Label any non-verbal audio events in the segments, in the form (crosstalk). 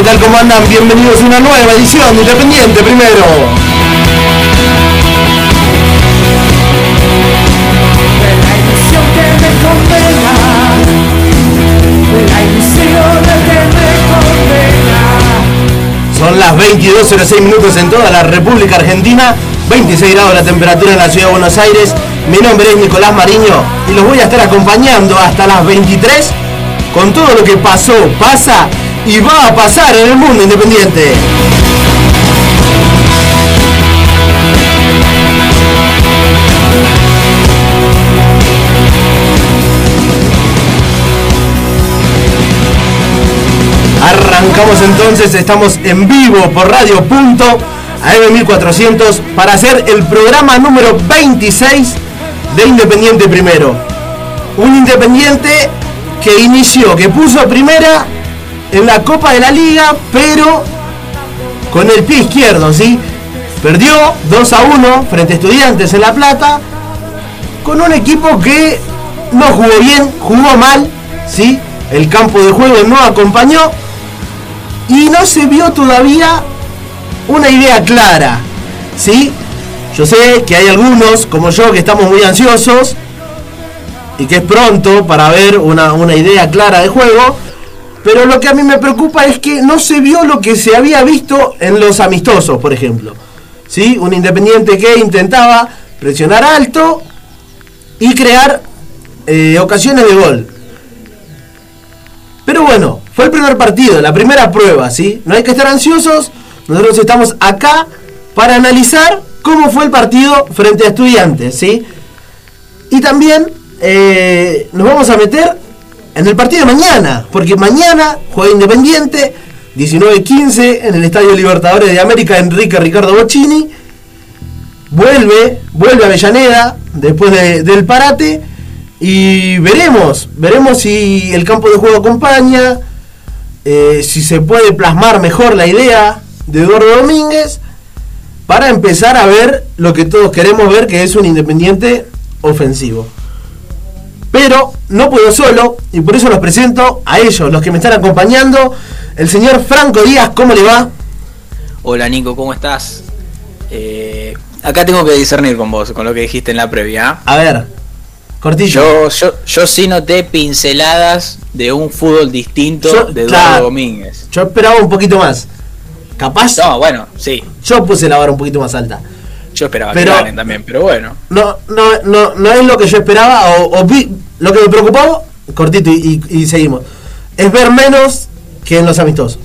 ¿qué tal? ¿Cómo andan? Bienvenidos a una nueva edición de Independiente primero. Son las 22.06 minutos en toda la República Argentina, 26 grados la temperatura en la ciudad de Buenos Aires. Mi nombre es Nicolás Mariño y los voy a estar acompañando hasta las 23 con todo lo que pasó, pasa y va a pasar en el mundo independiente. Arrancamos entonces, estamos en vivo por Radio Punto AM 1400 para hacer el programa número 26 de Independiente Primero. Un Independiente que inició, que puso primera en la Copa de la Liga, pero con el pie izquierdo, ¿sí? Perdió 2 a 1 frente a Estudiantes en La Plata, con un equipo que no jugó bien, jugó mal, ¿sí? El campo de juego no acompañó y no se vio todavía una idea clara, ¿sí? Yo sé que hay algunos, como yo, que estamos muy ansiosos y que es pronto para ver una, una idea clara de juego, pero lo que a mí me preocupa es que no se vio lo que se había visto en los amistosos, por ejemplo. ¿Sí? Un independiente que intentaba presionar alto y crear eh, ocasiones de gol. Pero bueno, fue el primer partido, la primera prueba, ¿sí? No hay que estar ansiosos. Nosotros estamos acá para analizar cómo fue el partido frente a estudiantes, ¿sí? Y también eh, nos vamos a meter en el partido de mañana, porque mañana juega Independiente, 19-15 en el Estadio Libertadores de América, Enrique Ricardo Bocini. Vuelve, vuelve a Avellaneda después del parate y veremos, veremos si el campo de juego acompaña, eh, si se puede plasmar mejor la idea de Eduardo Domínguez para empezar a ver lo que todos queremos ver, que es un Independiente ofensivo. Pero no puedo solo y por eso los presento a ellos, los que me están acompañando. El señor Franco Díaz, ¿cómo le va? Hola Nico, ¿cómo estás? Eh, acá tengo que discernir con vos, con lo que dijiste en la previa. A ver, cortillo. Yo, yo, yo sí noté pinceladas de un fútbol distinto de Eduardo Domínguez. Yo esperaba un poquito más. ¿Capaz? No, bueno, sí. Yo puse la vara un poquito más alta. Yo esperaba pero, que ganen también, pero bueno. No, no, no, no es lo que yo esperaba, o, vi, lo que me preocupó, cortito y, seguimos, es ver menos que en los amistosos.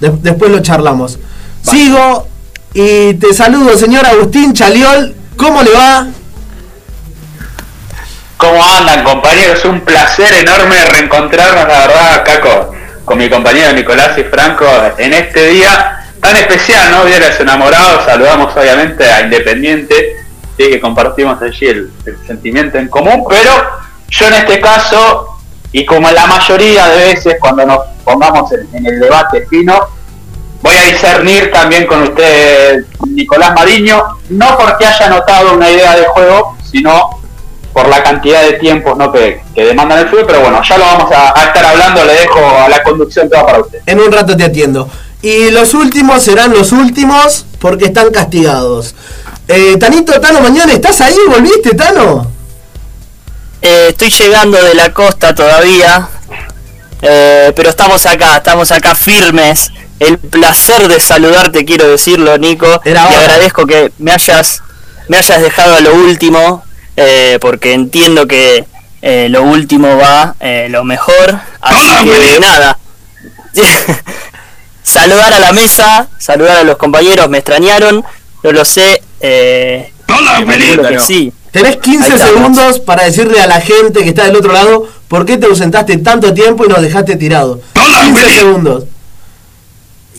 después lo charlamos. Sigo y te saludo, señor Agustín Chaliol. ¿Cómo le va? ¿Cómo andan, compañeros? Un placer enorme reencontrarnos, la verdad, acá con mi compañero Nicolás y Franco en este día tan especial, ¿no? Vieras enamorados, saludamos obviamente a Independiente, ¿sí? que compartimos allí el, sentimiento en común, pero yo en este caso, y como la mayoría de veces cuando nos pongamos en, el debate fino, voy a discernir también con usted, Nicolás Mariño, no porque haya notado una idea de juego, sino por la cantidad de tiempos ¿no? que, demandan el fútbol, pero bueno, ya lo vamos a, a, estar hablando, le dejo a la conducción toda para usted. En un rato te atiendo. Y los últimos serán los últimos porque están castigados. Eh, Tanito, Tano Mañana, ¿estás ahí? ¿Volviste, Tano? Eh, estoy llegando de la costa todavía, eh, pero estamos acá, estamos acá firmes. El placer de saludarte, quiero decirlo, Nico. y agradezco que me hayas, me hayas dejado a lo último, eh, porque entiendo que lo último va lo mejor. Así que nada. (laughs) saludar a la mesa, saludar a los compañeros, me extrañaron, no lo sé. Eh, Hola, sí. Tenés 15 segundos para decirle a la gente que está del otro lado por qué te ausentaste tanto tiempo y nos dejaste tirado. 15 segundos.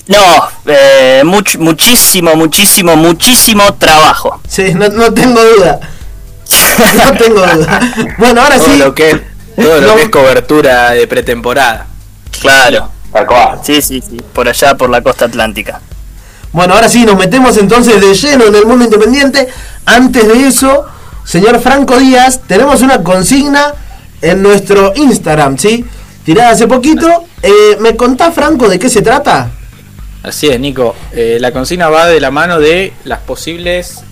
No, eh, muchísimo, muchísimo, muchísimo trabajo. Sí, no, tengo duda. No tengo duda. Bueno, ahora sí. Lo que, todo lo que es cobertura de pretemporada. Claro. Sí, sí, sí, por allá, por la costa atlántica. Bueno, ahora sí, nos metemos entonces de lleno en el mundo independiente. Antes de eso, señor Franco Díaz, tenemos una consigna en nuestro Instagram, ¿sí? tirada hace poquito. Eh, ¿Me contás, Franco, de qué se trata? Así es, Nico. Eh, la consigna va de la mano de las posibles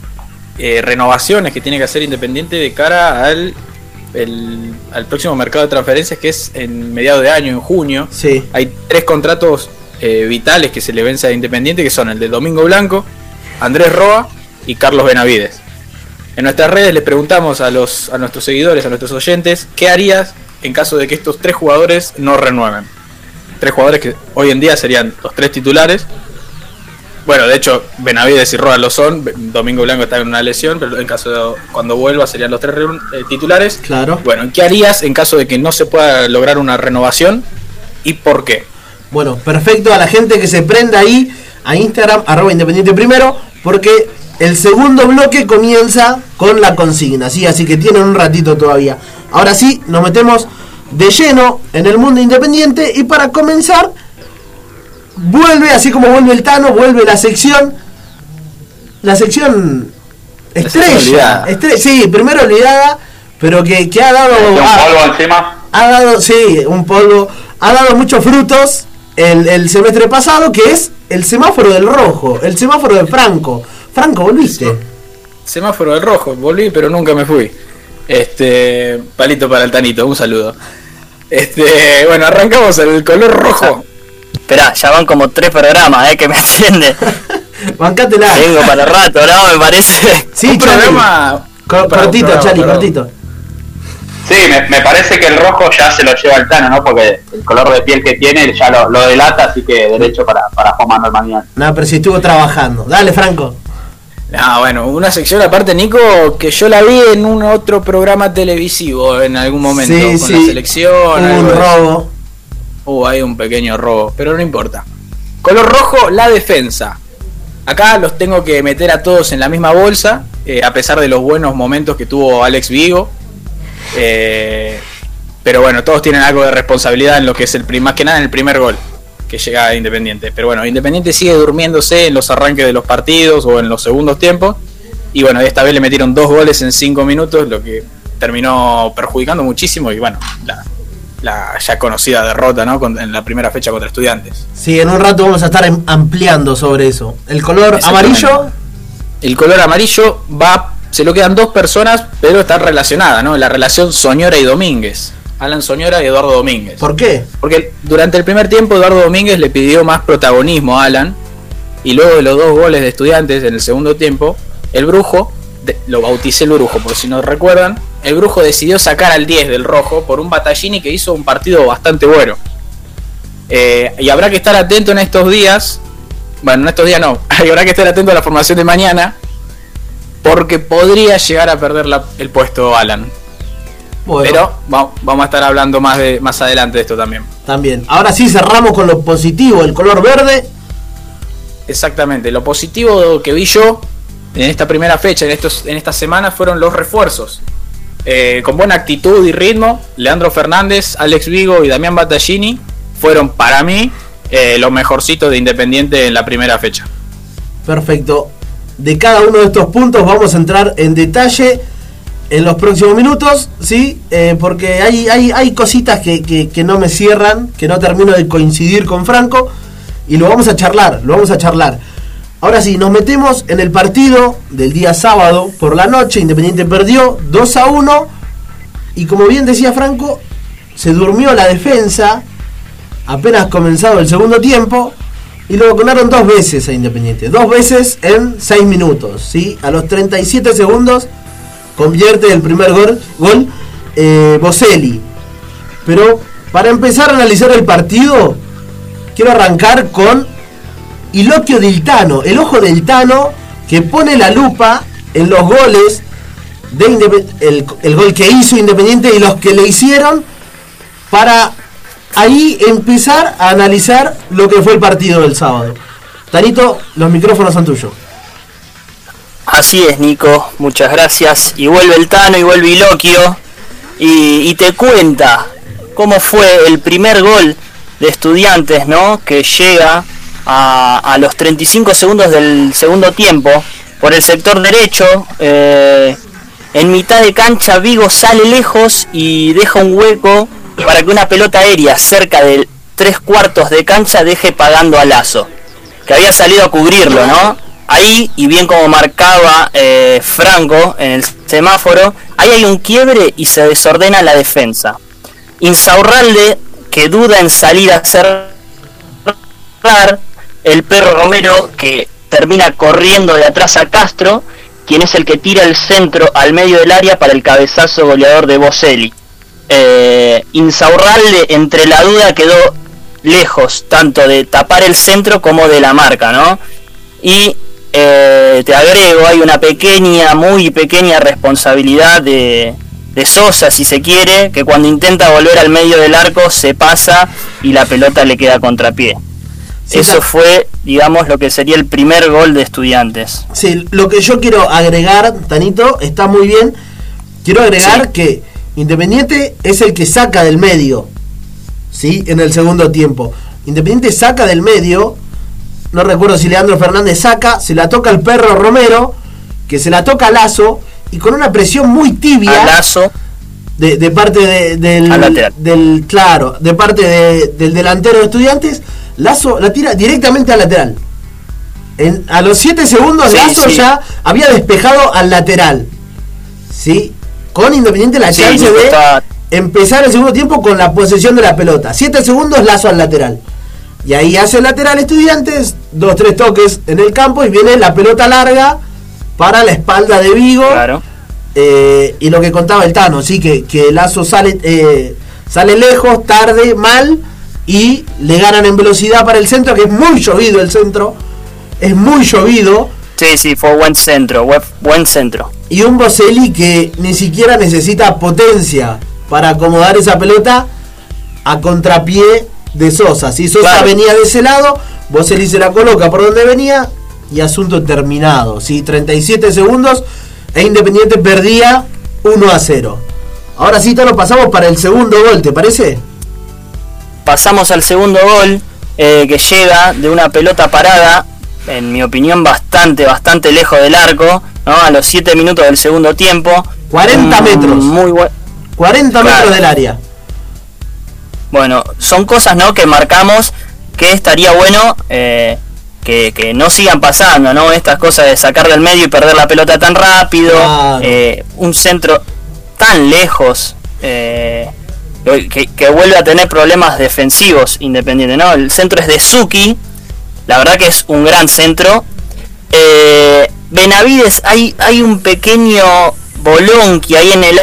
eh, renovaciones que tiene que hacer Independiente de cara al, al próximo mercado de transferencias que es en mediados de año, en junio. Sí. Hay tres contratos vitales que se le vence a Independiente, que son el de Domingo Blanco, Andrés Roa y Carlos Benavides. En nuestras redes le preguntamos a, los, a nuestros seguidores, a nuestros oyentes, ¿qué harías en caso de que estos tres jugadores no renueven? Tres jugadores que hoy en día serían los tres titulares. Bueno, de hecho, Benavides y Roa lo son. Domingo Blanco está en una lesión, pero en caso de cuando vuelva serían los tres eh, titulares. Claro. Bueno, ¿qué harías en caso de que no se pueda lograr una renovación y por qué? Bueno, perfecto a la gente que se prenda ahí a Instagram, arroba independiente primero, porque el segundo bloque comienza con la consigna, ¿sí? así que tienen un ratito todavía. Ahora sí, nos metemos de lleno en el mundo independiente y para comenzar, vuelve, así como vuelve el Tano, vuelve la sección, la sección estrella. sí, primero olvidada, pero que, ha dado... ¿Un polvo encima? Ha dado, sí, un polvo. Ha dado muchos frutos el, el semestre pasado, que es el semáforo del rojo, el semáforo de Franco Franco, volviste. Semáforo del rojo, volví, pero nunca me fui. Este, palito para el Tanito, un saludo. Este, bueno, arrancamos el color rojo. Esperá, ya van como tres programas, eh, que me (laughs) atiende. Bancátela. Tengo para rato, ¿no? Me parece. Sí, un programa. Cortito, Chali, cortito. Sí, me, parece que el rojo ya se lo lleva el Tano, ¿no? Porque el color de piel que tiene ya lo, delata, así que derecho para, para Juan Manuel Mañana. No, pero si estuvo trabajando. Dale, Franco. Ah, bueno, una sección aparte, Nico, que yo la vi en un otro programa televisivo en algún momento, con la selección. un robo. Uh, hay un pequeño robo, pero no importa. Color rojo, la defensa. Acá los tengo que meter a todos en la misma bolsa, eh, a pesar de los buenos momentos que tuvo Alex Vigo. Eh, pero bueno, todos tienen algo de responsabilidad en lo que es el más que nada en el primer gol que llega a Independiente. Pero bueno, Independiente sigue durmiéndose en los arranques de los partidos o en los segundos tiempos. Y bueno, esta vez le metieron dos goles en cinco minutos, lo que terminó perjudicando muchísimo. Y bueno, la, ya conocida derrota ¿no? en la primera fecha contra Estudiantes. Sí, en un rato vamos a estar em, ampliando sobre eso. El color amarillo. El color amarillo va, se lo quedan dos personas, pero están relacionadas, ¿no? La relación Soñora y Domínguez. Alan Soñora y Eduardo Domínguez. ¿Por qué? Porque durante el primer tiempo Eduardo Domínguez le pidió más protagonismo a Alan y luego de los dos goles de estudiantes en el segundo tiempo, el brujo, lo bauticé el brujo por si no recuerdan, el brujo decidió sacar al 10 del rojo por un Batallini que hizo un partido bastante bueno. Eh, y habrá que estar atento en estos días, bueno, en estos días no, (laughs) habrá que estar atento a la formación de mañana, porque podría llegar a perder el puesto Alan. Pero vamos a estar hablando más, de, más adelante de esto también. También. Ahora sí cerramos con lo positivo, el color verde. Exactamente. Lo positivo que vi yo en esta primera fecha, en, estos, en esta semana, fueron los refuerzos. Eh, con buena actitud y ritmo, Leandro Fernández, Alex Vigo y Damián Battaglini fueron para mí eh, los mejorcitos de Independiente en la primera fecha. Perfecto. De cada uno de estos puntos vamos a entrar en detalle en los próximos minutos, ¿sí? Eh, porque hay, hay, hay cositas que, no me cierran, que no termino de coincidir con Franco, y lo vamos a charlar, lo vamos a charlar. Ahora sí, nos metemos en el partido del día sábado por la noche, Independiente perdió 2 a 1, y como bien decía Franco, se durmió la defensa, apenas comenzado el segundo tiempo, y lo vacunaron dos veces a Independiente, dos veces en 6 minutos, ¿sí? A los 37 segundos convierte el primer gol, gol eh, Boselli. Pero para empezar a analizar el partido, quiero arrancar con Iloquio del Tano, el ojo del Tano que pone la lupa en los goles de el, gol que hizo Independiente y los que le hicieron para ahí empezar a analizar lo que fue el partido del sábado. Tanito, los micrófonos son tuyos. Así es, Nico, muchas gracias. Y vuelve el Tano y vuelve Iloquio y, te cuenta cómo fue el primer gol de estudiantes, ¿no? Que llega a, los 35 segundos del segundo tiempo por el sector derecho. Eh, en mitad de cancha Vigo sale lejos y deja un hueco para que una pelota aérea cerca de tres cuartos de cancha deje pagando a Lazo, que había salido a cubrirlo, ¿no? Ahí, y bien como marcaba eh, Franco en el semáforo, ahí hay un quiebre y se desordena la defensa. Insaurralde, que duda en salir a cerrar, el perro Romero, que termina corriendo de atrás a Castro, quien es el que tira el centro al medio del área para el cabezazo goleador de Boselli. Eh, entre la duda, quedó lejos, tanto de tapar el centro como de la marca, ¿no? Y eh, te agrego, hay una pequeña, muy pequeña responsabilidad de, de Sosa, si se quiere, que cuando intenta volver al medio del arco se pasa y la pelota le queda contrapié. Eso fue, digamos, lo que sería el primer gol de estudiantes. Sí, lo que yo quiero agregar, Tanito, está muy bien. Quiero agregar que Independiente es el que saca del medio, ¿sí? En el segundo tiempo. Independiente saca del medio, no recuerdo si Leandro Fernández saca, se la toca el perro Romero, que se la toca a Lazo, y con una presión muy tibia. Lazo. De, parte del, del, claro, de parte del delantero de estudiantes, Lazo la tira directamente al lateral. En, a los 7 segundos Lazo ya había despejado al lateral. ¿Sí? Con Independiente la chance de empezar el segundo tiempo con la posesión de la pelota. 7 segundos Lazo al lateral. Y ahí hace el lateral Estudiantes, dos, tres toques en el campo y viene la pelota larga para la espalda de Vigo. Claro. Eh, y lo que contaba el Tano, sí, que, que Lazo sale, eh, sale lejos, tarde, mal, y le ganan en velocidad para el centro, que es muy llovido el centro. Es muy llovido. Sí, sí, fue buen centro, buen centro. Y un Boselli que ni siquiera necesita potencia para acomodar esa pelota a contrapié de Sosa. Si Sosa venía de ese lado, Boselli se la coloca por donde venía y asunto terminado. ¿sí? 37 segundos e Independiente perdía 1 a 0. Ahora sí, lo pasamos para el segundo gol, ¿te parece? Pasamos al segundo gol eh, que llega de una pelota parada, en mi opinión bastante, bastante lejos del arco, ¿no? a los 7 minutos del segundo tiempo. 40 metros. Muy 40 metros del área. Bueno, son cosas ¿no? que marcamos que estaría bueno eh, que, no sigan pasando, ¿no? Estas cosas de sacar del medio y perder la pelota tan rápido, eh, un centro tan lejos, eh, que, vuelve a tener problemas defensivos independiente, ¿no? El centro es de Suki, la verdad que es un gran centro. Benavides, hay, hay un pequeño bolón que hay en el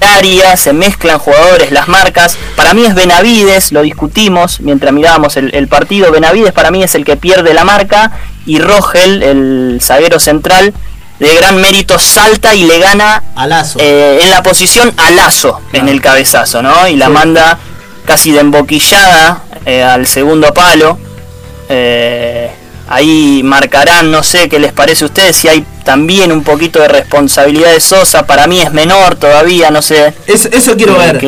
área, se mezclan jugadores, las marcas. Para mí es Benavides, lo discutimos mientras mirábamos el, partido. Benavides para mí es el que pierde la marca y Rogel, el zaguero central, de gran mérito salta y le gana eh, en la posición a Lazo en el cabezazo, ¿no? Y la manda casi de emboquillada eh, al segundo palo. Eh, Ahí marcarán, no sé qué les parece a ustedes, si hay también un poquito de responsabilidad de Sosa. Para mí es menor todavía, no sé. eso quiero ver.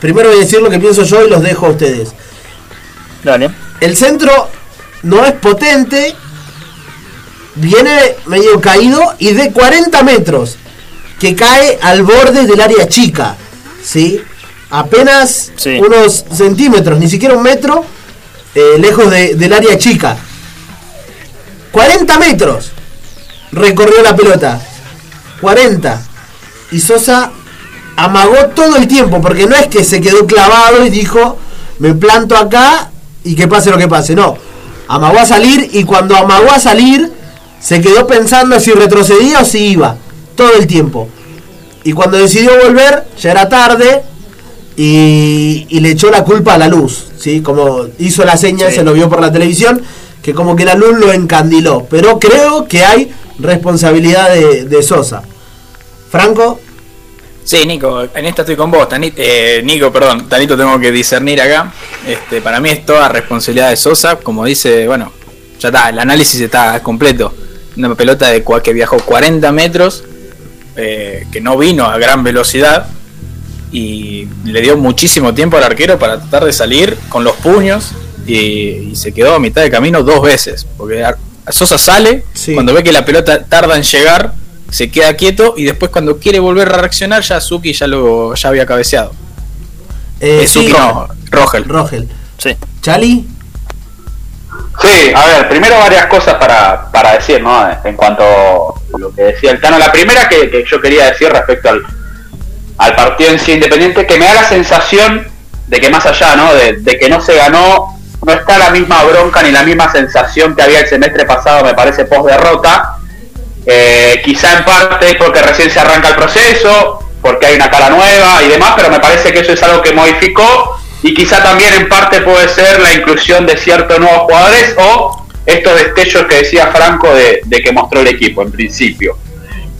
Primero voy a decir lo que pienso yo y los dejo a ustedes. Dale. El centro no es potente, viene medio caído y de 40 metros, que cae al borde del área chica. ¿Sí? Apenas unos centímetros, ni siquiera un metro, eh, lejos del área chica. 40 metros recorrió la pelota. 40. Y Sosa amagó todo el tiempo, porque no es que se quedó clavado y dijo, me planto acá y que pase lo que pase. No, amagó a salir y cuando amagó a salir, se quedó pensando si retrocedía o si iba, todo el tiempo. Y cuando decidió volver, ya era tarde y, le echó la culpa a la luz, ¿sí? Como hizo la seña, se lo vio por la televisión que como que la luz lo encandiló. Pero creo que hay responsabilidad de, Sosa. Franco. Sí, Nico, en esta estoy con vos. Eh, Nico, perdón, Tanito tengo que discernir acá. Este, para mí es toda responsabilidad de Sosa. Como dice, bueno, ya está, el análisis está completo. Una pelota de que viajó 40 metros, eh, que no vino a gran velocidad y le dio muchísimo tiempo al arquero para tratar de salir con los puños y, se quedó a mitad de camino dos veces. Porque Sosa sale, cuando ve que la pelota tarda en llegar, se queda quieto y después cuando quiere volver a reaccionar, ya Suki ya, lo, ya había cabeceado. Eh, sí, no, Rogel. Rogel. Sí. ¿Chali? Sí, a ver, primero varias cosas para, para decir, ¿no? En cuanto a lo que decía el Tano. La primera que, yo quería decir respecto al, al partido en sí independiente, que me da la sensación de que más allá, ¿no? De, que no se ganó, no está la misma bronca ni la misma sensación que había el semestre pasado, me parece, post derrota. Eh, quizá en parte porque recién se arranca el proceso, porque hay una cara nueva y demás, pero me parece que eso es algo que modificó y quizá también en parte puede ser la inclusión de ciertos nuevos jugadores o estos destellos que decía Franco de, que mostró el equipo en principio.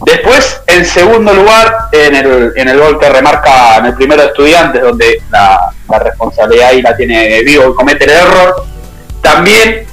Después, en segundo lugar, en el, en el gol que remarca en el primero de Estudiantes, donde la, responsabilidad ahí la tiene Vivo y comete el error, también,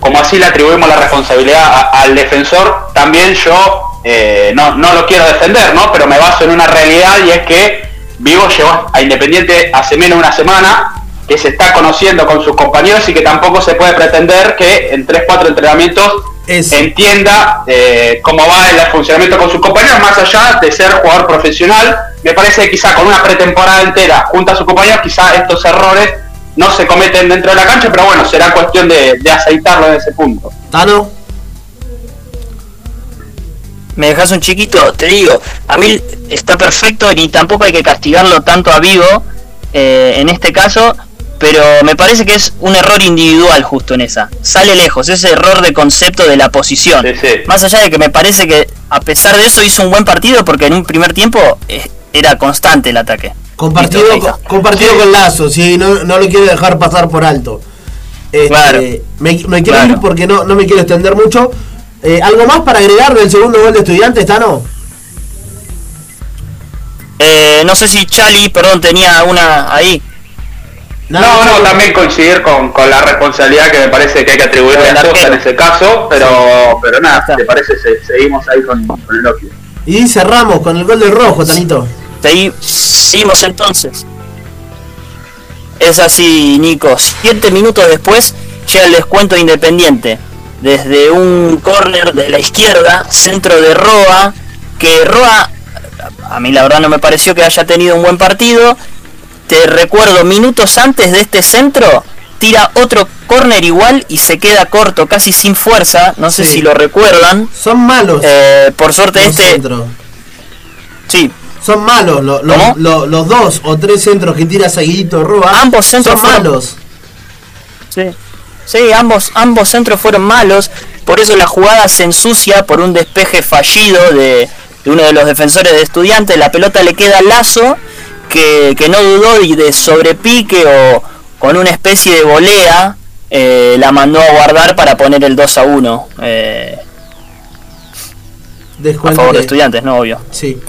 como así le atribuimos la responsabilidad al defensor, también yo eh, no, no lo quiero defender, ¿no? pero me baso en una realidad y es que Vivo llegó a Independiente hace menos de una semana, que se está conociendo con sus compañeros y que tampoco se puede pretender que en 3-4 entrenamientos entienda eh, cómo va el funcionamiento con sus compañeros, más allá de ser jugador profesional. Me parece que quizá con una pretemporada entera junto a sus compañeros, quizá estos errores no se cometen dentro de la cancha, pero bueno, será cuestión de, de aceitarlo en ese punto. Tano me dejas un chiquito, te digo, a mí está perfecto ni tampoco hay que castigarlo tanto a Vivo eh, en este caso, pero me parece que es un error individual justo en esa. Sale lejos, ese error de concepto de la posición. Más allá de que me parece que a pesar de eso hizo un buen partido porque en un primer tiempo eh, era constante el ataque. Compartido, compartido con Lazo, sí, no, no lo quiero dejar pasar por alto. Este, claro. Me, quiero ir porque no, no me quiero extender mucho. Eh, ¿Algo más para agregar del segundo gol de estudiantes, Tano? Eh, no sé si Chali, perdón, tenía una ahí. No, no, también coincidir con, la responsabilidad que me parece que hay que atribuirle a Sosa en ese caso, pero, pero nada, ¿te parece? seguimos ahí con, el Loki. Y cerramos con el gol del rojo, Tanito. seguimos entonces. Es así, Nico. Siete minutos después llega el descuento independiente desde un córner de la izquierda, centro de Roa, que Roa, a mí la verdad no me pareció que haya tenido un buen partido. Te recuerdo, minutos antes de este centro, tira otro córner igual y se queda corto, casi sin fuerza. No sé si lo recuerdan. Son malos. Eh, por suerte este... Sí. Son malos los dos o tres centros que tira seguidito Roa. Ambos centros son malos. Sí. Sí, ambos, ambos centros fueron malos, por eso la jugada se ensucia por un despeje fallido de, uno de los defensores de estudiantes, la pelota le queda al lazo, que, no dudó y de sobrepique o con una especie de volea, eh, la mandó a guardar para poner el 2 a 1. Eh, a favor de estudiantes, no obvio. Sí,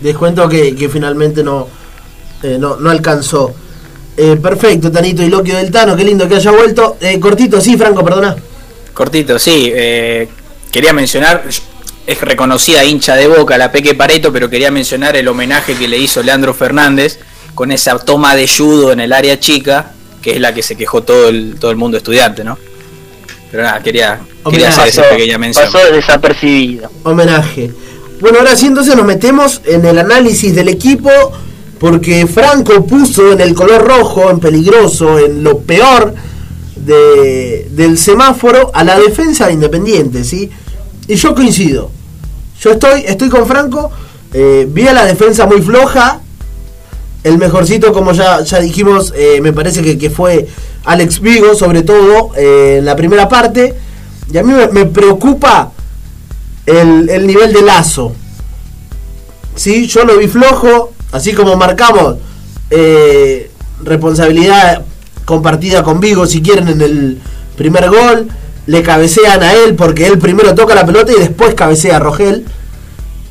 descuento que, que finalmente no, eh, no, no alcanzó. Eh, perfecto, Tanito y Loquio del Tano, qué lindo que haya vuelto. Eh, cortito, sí, Franco, perdona. Cortito, sí. Eh, quería mencionar, es reconocida hincha de boca la Peque Pareto, pero quería mencionar el homenaje que le hizo Leandro Fernández con esa toma de judo en el área chica, que es la que se quejó todo el, todo el mundo estudiante, ¿no? Pero nada, quería, quería hacer esa pequeña mención. Pasó desapercibido. Homenaje. Bueno, ahora sí entonces nos metemos en el análisis del equipo porque Franco puso en el color rojo, en peligroso, en lo peor del semáforo a la defensa de Independiente, ¿sí? Y yo coincido. Yo estoy, estoy con Franco, eh, vi a la defensa muy floja, el mejorcito, como ya, ya dijimos, eh, me parece que, fue Alex Vigo, sobre todo eh, en la primera parte. Y a mí me, preocupa el, el, nivel de lazo. ¿Sí? Yo lo vi flojo, Así como marcamos eh, responsabilidad compartida con Vigo, si quieren, en el primer gol, le cabecean a él porque él primero toca la pelota y después cabecea a Rogel.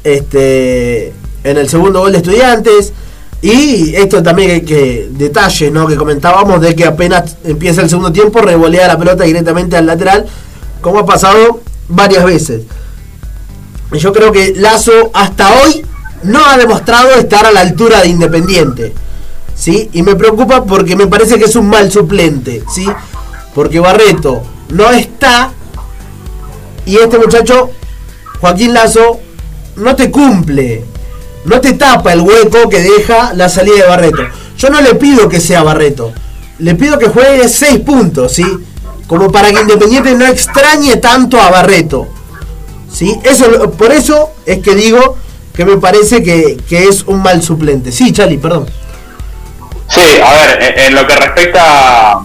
Este, en el segundo gol de Estudiantes. Y esto también que, detalle, ¿no? Que comentábamos de que apenas empieza el segundo tiempo, revolea la pelota directamente al lateral, como ha pasado varias veces. Yo creo que Lazo hasta hoy no ha demostrado estar a la altura de Independiente. ¿Sí? Y me preocupa porque me parece que es un mal suplente, ¿sí? Porque Barreto no está y este muchacho, Joaquín Lazo, no te cumple, no te tapa el hueco que deja la salida de Barreto. yo no le pido que sea Barreto, le pido que juegue 6 puntos, ¿sí? Como para que Independiente no extrañe tanto a Barreto. ¿Sí? Eso, por eso es que digo que me parece que, es un mal suplente. Sí, Chali, perdón. Sí, a ver, en, lo que respecta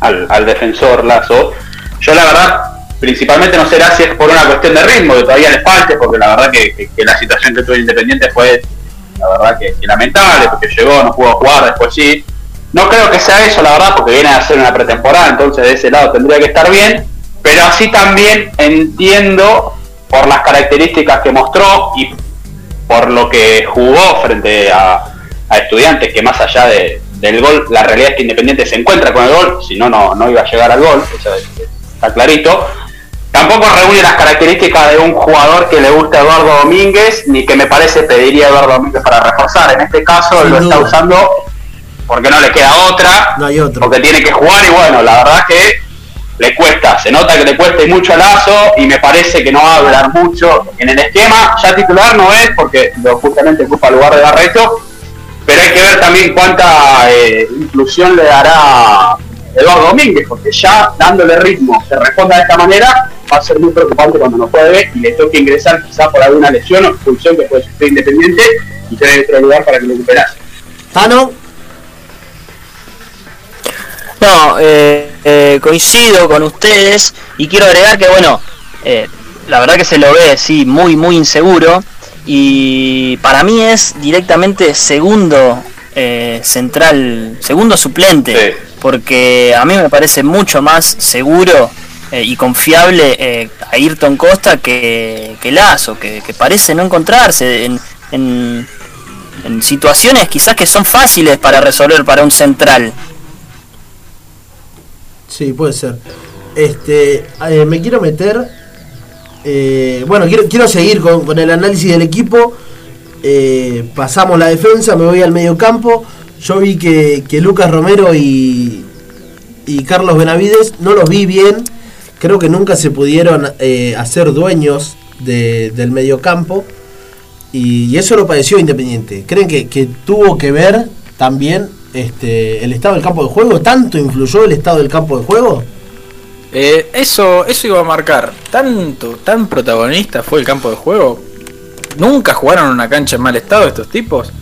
al, defensor Lazo, yo la verdad, principalmente no será si es por una cuestión de ritmo, que todavía le falte, porque la verdad que, la situación que tuvo Independiente fue, la verdad que, lamentable, porque llegó, no pudo jugar, después sí. No creo que sea eso, la verdad, porque viene a hacer una pretemporada, entonces de ese lado tendría que estar bien, pero así también entiendo por las características que mostró y por lo que jugó frente a, estudiantes, que más allá de, del gol, la realidad es que Independiente se encuentra con el gol, si no, no iba a llegar al gol, eso está clarito. Tampoco reúne las características de un jugador que le gusta a Eduardo Domínguez, ni que me parece pediría a Eduardo Domínguez para reforzar. En este caso lo está usando porque no le queda otra, no hay otro. porque tiene que jugar y bueno, la verdad que le cuesta, se nota que le cuesta mucho a Lazo y me parece que no va a hablar mucho en el esquema. Ya titular no es porque justamente ocupa el lugar de Barreto, pero hay que ver también cuánta eh, inclusión le dará Eduardo Domínguez, porque ya dándole ritmo que responda de esta manera va a ser muy preocupante cuando no puede y le toque ingresar quizás por alguna lesión o expulsión que puede ser independiente y tener otro lugar para que lo recuperase. Tano. No, eh, eh, coincido con ustedes y quiero agregar que, bueno, eh, la verdad que se lo ve, sí, muy, muy inseguro y para mí es directamente segundo central, segundo suplente, porque a mí me parece mucho más seguro y confiable a Ayrton Costa que, que Lazo, que, parece no encontrarse en, en, en situaciones quizás que son fáciles para resolver para un central. Sí, puede ser. Este, eh, me quiero meter. Eh, bueno, quiero, quiero seguir con, el análisis del equipo. Eh, pasamos la defensa, me voy al medio campo. Yo vi que, Lucas Romero y, y Carlos Benavides no los vi bien. Creo que nunca se pudieron hacer dueños del medio campo. Y, eso lo padeció Independiente. ¿Creen que, que tuvo que ver también este, el estado del campo de juego? ¿Tanto influyó el estado del campo de juego? Eh, eso, eso iba a marcar. Tanto, tan protagonista fue el campo de juego. ¿Nunca jugaron una cancha en mal estado estos tipos?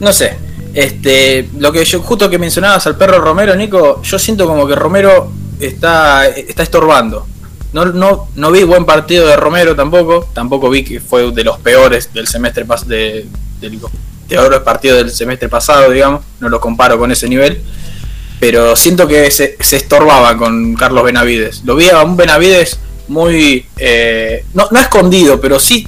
No sé. Este, lo que yo, justo que mencionabas al perro Romero, Nico, yo siento como que Romero está, está estorbando. No, no, no vi buen partido de Romero tampoco. Tampoco vi que fue de los peores del semestre de, del, de es partido del semestre pasado, digamos, no lo comparo con ese nivel, pero siento que se, estorbaba con Carlos Benavides. Lo vi a un Benavides muy, eh, no, no escondido, pero sí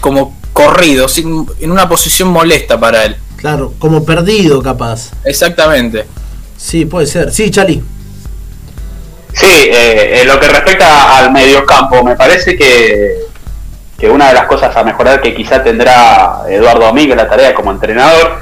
como corrido, en una posición molesta para él. Claro, como perdido capaz. Exactamente. Sí, puede ser. Sí, Chali. Sí, eh, en lo que respecta al mediocampo, me parece que que una de las cosas a mejorar que quizá tendrá Eduardo Domínguez la tarea como entrenador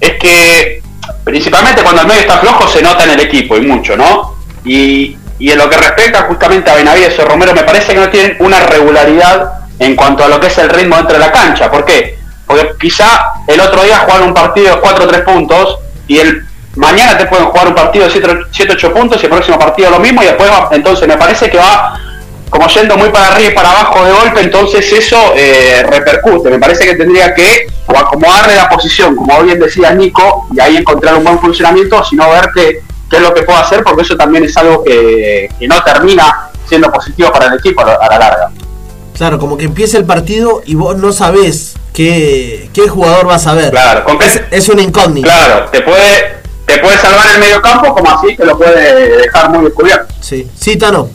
es que principalmente cuando el medio está flojo se nota en el equipo y mucho, ¿no? Y, en lo que respecta justamente a Benavides o Romero me parece que no tienen una regularidad en cuanto a lo que es el ritmo dentro de la cancha. ¿Por qué? Porque quizá el otro día jugaron un partido de 4 o 3 puntos y el mañana te pueden jugar un partido de 7 8 puntos y el próximo partido lo mismo y después entonces me parece que va como yendo muy para arriba y para abajo de golpe, entonces eso eh, repercute. Me parece que tendría que o acomodarle la posición, como bien decía Nico, y ahí encontrar un buen funcionamiento, sino ver qué, qué es lo que puedo hacer, porque eso también es algo que, no termina siendo positivo para el equipo a la larga. Claro, como que empieza el partido y vos no sabés qué, qué jugador vas a ver. Claro, es, es una incógnita. Claro, te puede, te puede salvar el medio campo como así que lo puede dejar muy descubierto. Sí, sí, Tano.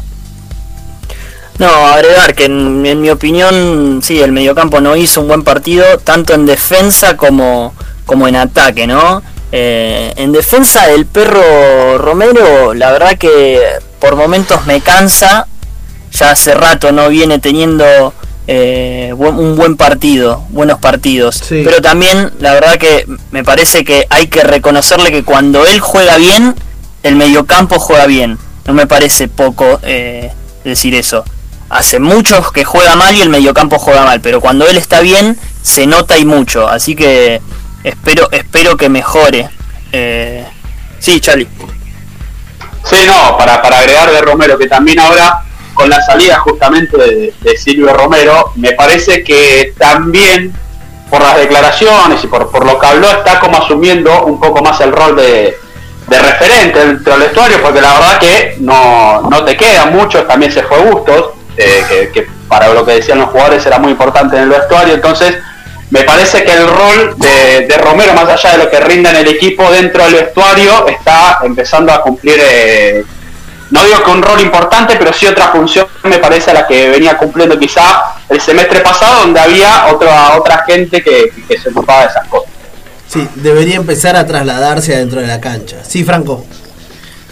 No, agregar que en, mi opinión, sí, el mediocampo no hizo un buen partido, tanto en defensa como, como en ataque, ¿no? Eh, en defensa el perro Romero, la verdad que por momentos me cansa, ya hace rato no viene teniendo eh, un buen partido, buenos partidos. Pero también la verdad que me parece que hay que reconocerle que cuando él juega bien, el mediocampo juega bien. No me parece poco eh, decir eso hace muchos que juega mal y el mediocampo juega mal, pero cuando él está bien se nota y mucho, así que espero, espero que mejore. Eh, sí, Charlie. Sí, no, para, para agregar de Romero, que también ahora con la salida justamente de, Silvio Romero, me parece que también por las declaraciones y por, por lo que habló está como asumiendo un poco más el rol de, de referente dentro del vestuario, porque la verdad que no, no te queda mucho, también se fue Bustos, eh, que, para lo que decían los jugadores era muy importante en el vestuario, entonces me parece que el rol de, Romero, más allá de lo que rinda en el equipo dentro del vestuario, está empezando a cumplir, eh, no digo que un rol importante, pero sí otra función, me parece, a la que venía cumpliendo quizá el semestre pasado, donde había otra, otra gente que, que se ocupaba de esas cosas. Sí, debería empezar a trasladarse adentro de la cancha. Sí, Franco.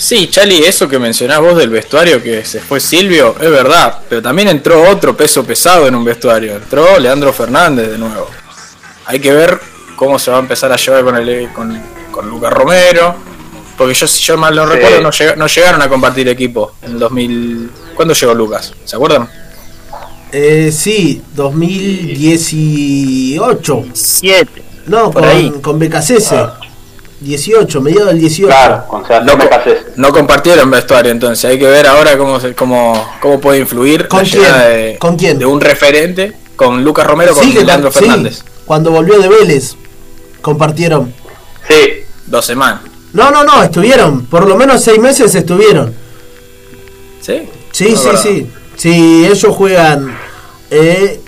Sí, Chali, eso que mencionás vos del vestuario que se fue Silvio, es verdad, pero también entró otro peso pesado en un vestuario, entró Leandro Fernández de nuevo. Hay que ver cómo se va a empezar a llevar con, el, con, con Lucas Romero, porque yo, si yo mal no recuerdo, no, llegaron a compartir equipo en el 2000... ¿Cuándo llegó Lucas? ¿Se acuerdan? Eh, sí, 2018. 7. No, con, ahí. con BKCS. 18, mediado del 18. Claro, no, no, compartieron vestuario entonces. Hay que ver ahora cómo, cómo, cómo puede influir ¿Con quién? De, ¿Con quién? de un referente con Lucas Romero con Leandro Fernández. cuando volvió de Vélez, compartieron. Sí. Dos semanas. No, no, no, estuvieron. Por lo menos seis meses estuvieron. ¿Sí? Sí, sí, sí. Sí, ellos juegan. Eh,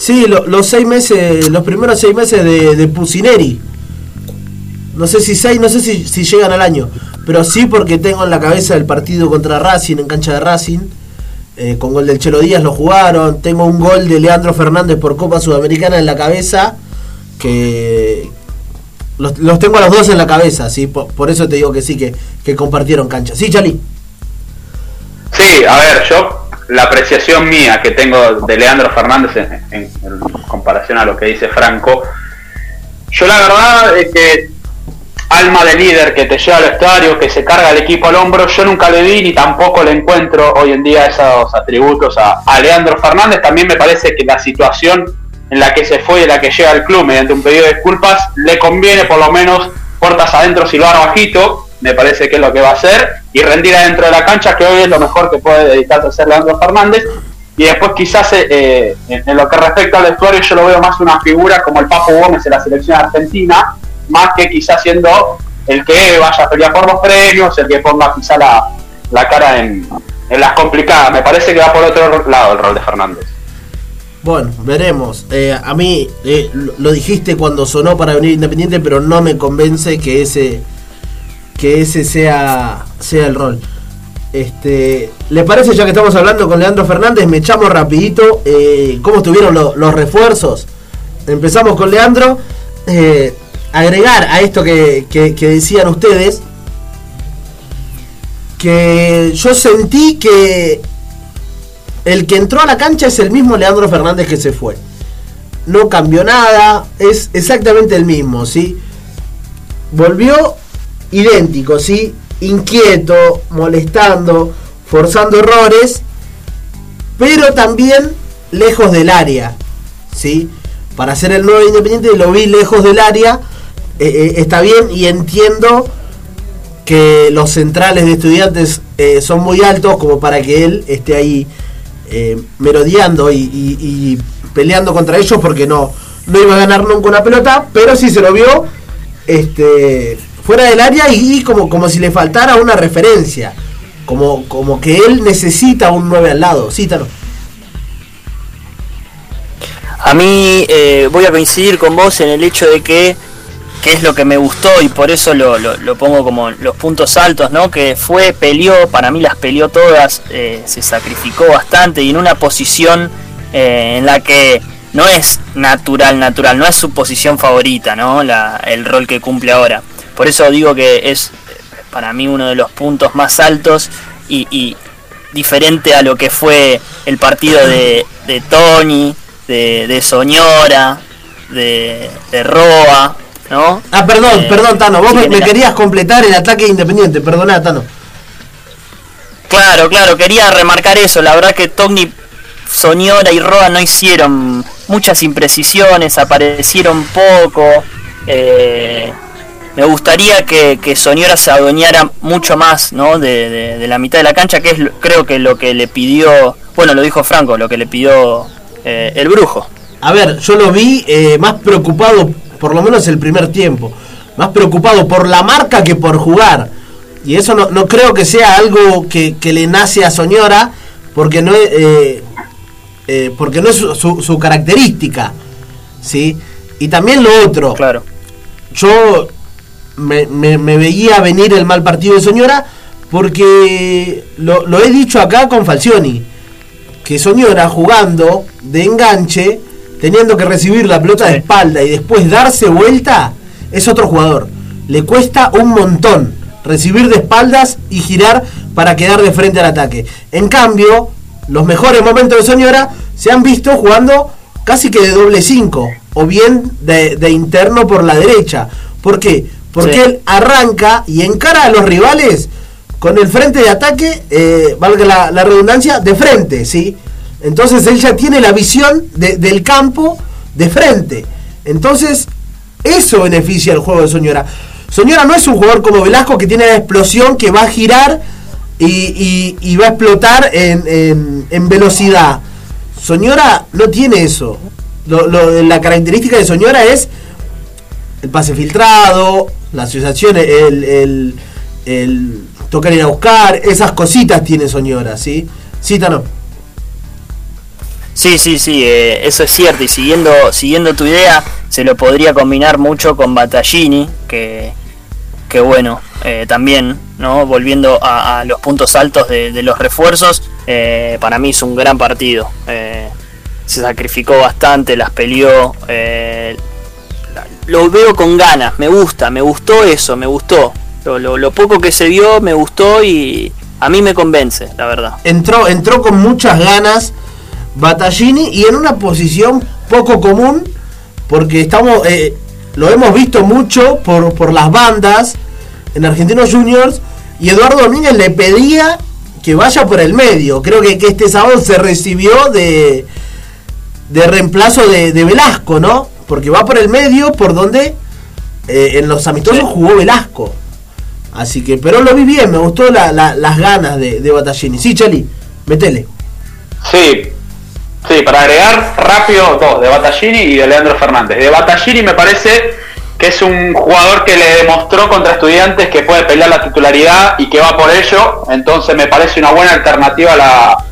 Sí, los seis meses, los primeros seis meses de, de Pusineri. No sé si seis, no sé si, si, llegan al año. Pero sí porque tengo en la cabeza el partido contra Racing, en cancha de Racing. Eh, con gol del Chelo Díaz lo jugaron. Tengo un gol de Leandro Fernández por Copa Sudamericana en la cabeza. Que los, tengo a los dos en la cabeza, ¿sí? Por, eso te digo que sí, que, que compartieron cancha. ¿Sí, Chali? Sí, a ver, yo la apreciación mía que tengo de Leandro Fernández en, comparación a lo que dice Franco, yo la verdad es que alma de líder que te lleva al estadio, que se carga el equipo al hombro, yo nunca le vi ni tampoco le encuentro hoy en día esos atributos a, a Leandro Fernández. También me parece que la situación en la que se fue y en la que llega al club mediante un pedido de disculpas, le conviene por lo menos puertas adentro silbar bajito, me parece que es lo que va a hacer, y rendir adentro de la cancha, que hoy es lo mejor que puede dedicarse a hacer Leandro Fernández. Y después quizás eh, en, lo que respecta al vestuario yo lo veo más una figura como el Papo Gómez en la selección argentina, más que quizás siendo el que vaya a pelear por los premios, el que ponga quizá la, cara en, las complicadas. Me parece que va por otro lado el rol de Fernández. Bueno, veremos. Eh, a mí eh, lo dijiste cuando sonó para venir Independiente, pero no me convence que ese que ese sea, sea el rol. Este, ¿Le parece ya que estamos hablando con Leandro Fernández? Me echamos rapidito eh, cómo estuvieron los refuerzos. Empezamos con Leandro. Agregar a esto que, que, decían ustedes, que yo sentí que el que entró a la cancha es el mismo Leandro Fernández que se fue. No cambió nada, es exactamente el mismo, ¿sí? Volvió idéntico, ¿sí? Inquieto, molestando, forzando errores, pero también lejos del área, ¿sí? Para ser el nuevo Independiente lo vi lejos del área, eh, eh, está bien y entiendo que los centrales de estudiantes eh, son muy altos como para que él esté ahí merodeando y, peleando contra ellos porque no, no iba a ganar nunca una pelota, pero sí se lo vio este, fuera del área y, como, como si le faltara una referencia. Como, como que él necesita un 9 al lado. Cítalo. A mí eh, voy a coincidir con vos en el hecho de que, que es lo que me gustó y por eso lo, lo, pongo como los puntos altos, ¿no? Que fue, peleó, para mí las peleó todas, eh, se sacrificó bastante y en una posición eh, en la que no es natural, natural, no es su posición favorita, ¿no? La, el rol que cumple ahora. Por eso digo que es para mí uno de los puntos más altos y, diferente a lo que fue el partido de, de Tony, de, de Soñora, de, de Roa, ¿no? Ah, perdón, eh, perdón, Tano, vos me, querías completar el ataque independiente, perdoná, Tano. Claro, claro, quería remarcar eso, la verdad que Tony Soñora y Roa no hicieron muchas imprecisiones, aparecieron poco. Eh, me gustaría que, que Soñora se adueñara mucho más ¿no? de, la mitad de la cancha, que es creo que lo que le pidió, bueno, lo dijo Franco, lo que le pidió eh, el brujo. A ver, yo lo vi eh, más preocupado, por lo menos el primer tiempo, más preocupado por la marca que por jugar. Y eso no, no creo que sea algo que, le nace a Soñora, porque no, eh, eh, porque no es su, su, característica. ¿sí? Y también lo otro. Claro. Yo me, me, veía venir el mal partido de Soñora porque lo, lo he dicho acá con Falcioni. Que Soñora jugando de enganche, teniendo que recibir la pelota de espalda y después darse vuelta, es otro jugador. Le cuesta un montón recibir de espaldas y girar para quedar de frente al ataque. En cambio, los mejores momentos de Soñora se han visto jugando casi que de doble 5 o bien de, interno por la derecha. ¿Por qué? Porque él arranca y encara a los rivales con el frente de ataque, eh, valga la, redundancia, de frente, ¿sí? Entonces él ya tiene la visión del campo de frente. Entonces, eso beneficia el juego de Soñora. Soñora no es un jugador como Velasco que tiene la explosión que va a girar y, va a explotar en, velocidad. Soñora no tiene eso. la característica de Soñora es el pase filtrado, la asociación, el, tocar ir a buscar, esas cositas tiene Soñora, ¿sí? No. Sí, sí, sí, eh, eso es cierto. Y siguiendo, siguiendo tu idea, se lo podría combinar mucho con Battaglini, que, que bueno, eh, también, ¿no? Volviendo a, los puntos altos de, los refuerzos, eh, para mí es un gran partido. se sacrificó bastante, las peleó. lo veo con ganas, me gusta, me gustó eso, me gustó. Lo, lo, poco que se vio me gustó y a mí me convence, la verdad. Entró, entró con muchas ganas Battaglini y en una posición poco común porque estamos eh, lo hemos visto mucho por, por las bandas en Argentinos Juniors y Eduardo Domínguez le pedía que vaya por el medio. Creo que, que este sábado se recibió de, de reemplazo de, Velasco, ¿no? Porque va por el medio por donde eh, en los amistosos jugó Velasco. Así que, pero lo vi bien, me gustó las ganas de, de Battaglini. Sí, Chali, metele. Sí, Sí, para agregar rápido dos, de Battaglini y de Leandro Fernández. De Battaglini me parece que es un jugador que le demostró contra estudiantes que puede pelear la titularidad y que va por ello, entonces me parece una buena alternativa la,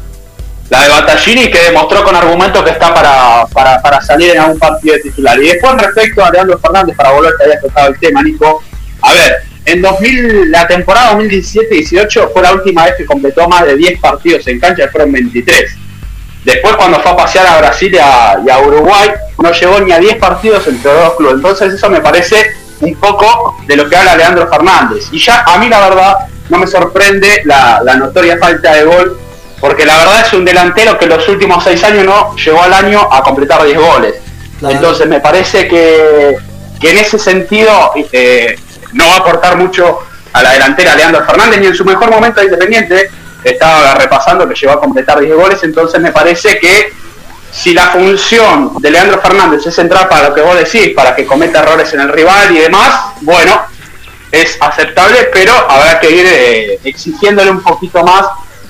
la de Battaglini que demostró con argumentos que está para, para, salir en algún partido de titular. Y después respecto a Leandro Fernández, para volver a había tocado el tema, Nico, a ver, en 2000, la temporada 2017-18 fue la última vez que completó más de 10 partidos en cancha, fueron 23 Después cuando fue a pasear a Brasil y a, Uruguay, no llegó ni a 10 partidos entre los dos clubes. Entonces eso me parece un poco de lo que habla Leandro Fernández. Y ya a mí la verdad no me sorprende la, notoria falta de gol, porque la verdad es un delantero que los últimos 6 años no llegó al año a completar 10 goles. Entonces me parece que, en ese sentido eh, no va a aportar mucho a la delantera Leandro Fernández ni en su mejor momento de Independiente estaba repasando que llegó a completar 10 goles, entonces me parece que si la función de Leandro Fernández es entrar para lo que vos decís, para que cometa errores en el rival y demás, bueno, es aceptable, pero habrá que ir eh, exigiéndole un poquito más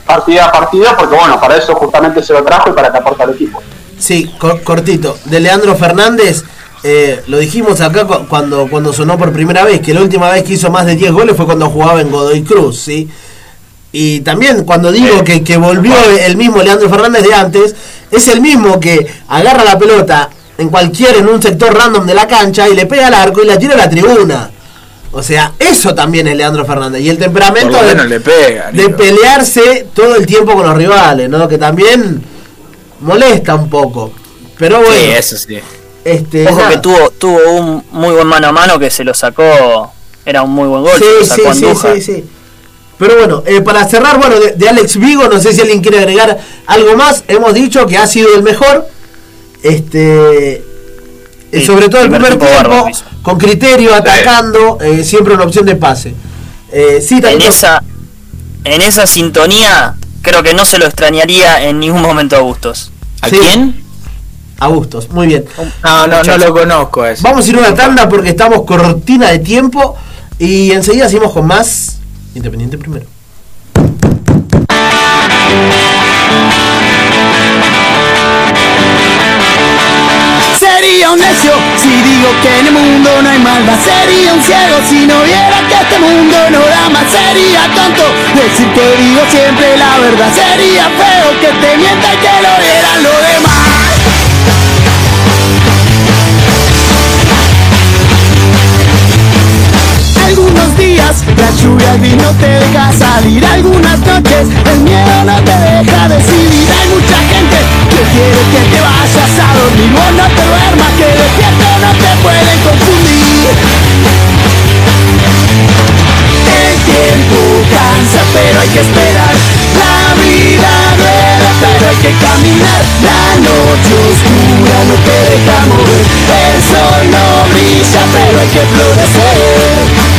partida a partida, porque bueno, para eso justamente se lo trajo y para que aporte al equipo. Sí, cortito. De Leandro Fernández, eh, lo dijimos acá cuando, cuando sonó por primera vez, que la última vez que hizo más de 10 goles fue cuando jugaba en Godoy Cruz, ¿sí? Y también cuando digo que, que volvió el mismo Leandro Fernández de antes, es el mismo que agarra la pelota en cualquier, en un sector random de la cancha y le pega al arco y la tira a la tribuna. O sea, eso también es Leandro Fernández. Y el temperamento de, le pega, de, pelearse todo el tiempo con los rivales, ¿no? Que también molesta un poco. Pero bueno. Sí, eso sí. Este, Ojo que tuvo, tuvo un muy buen mano a mano que se lo sacó. Era un muy buen gol. Sí, sí, sí, sí, sí. Pero bueno, eh, para cerrar, bueno, de, Alex Vigo, no sé si alguien quiere agregar algo más. Hemos dicho que ha sido el mejor. Este. Eh, sobre todo el primer tiempo, con criterio, atacando, eh, siempre una opción de pase. sí, en, esa, en esa sintonía, creo que no se lo extrañaría en ningún momento a Bustos. ¿A quién? A Bustos, muy bien. No, no, no lo conozco. Eso. Vamos a ir a una tanda porque estamos cortina de tiempo y enseguida seguimos con más Independiente primero. Sería un necio si digo que en el mundo no hay maldad. Sería un ciego si no viera que este mundo no da más. Sería tonto decir que digo siempre la verdad. Sería feo que te mienta y que lo vieran lo demás la lluvia y no te deja salir Algunas noches. El miedo no te deja decidir. Hay mucha gente que quiere que te vayas a dormir. Vos no te duermas que despierto no te pueden confundir. El tiempo cansa pero hay que esperar. La vida duele pero hay que caminar. La noche oscura no te deja mover El sol no brilla pero hay que florecer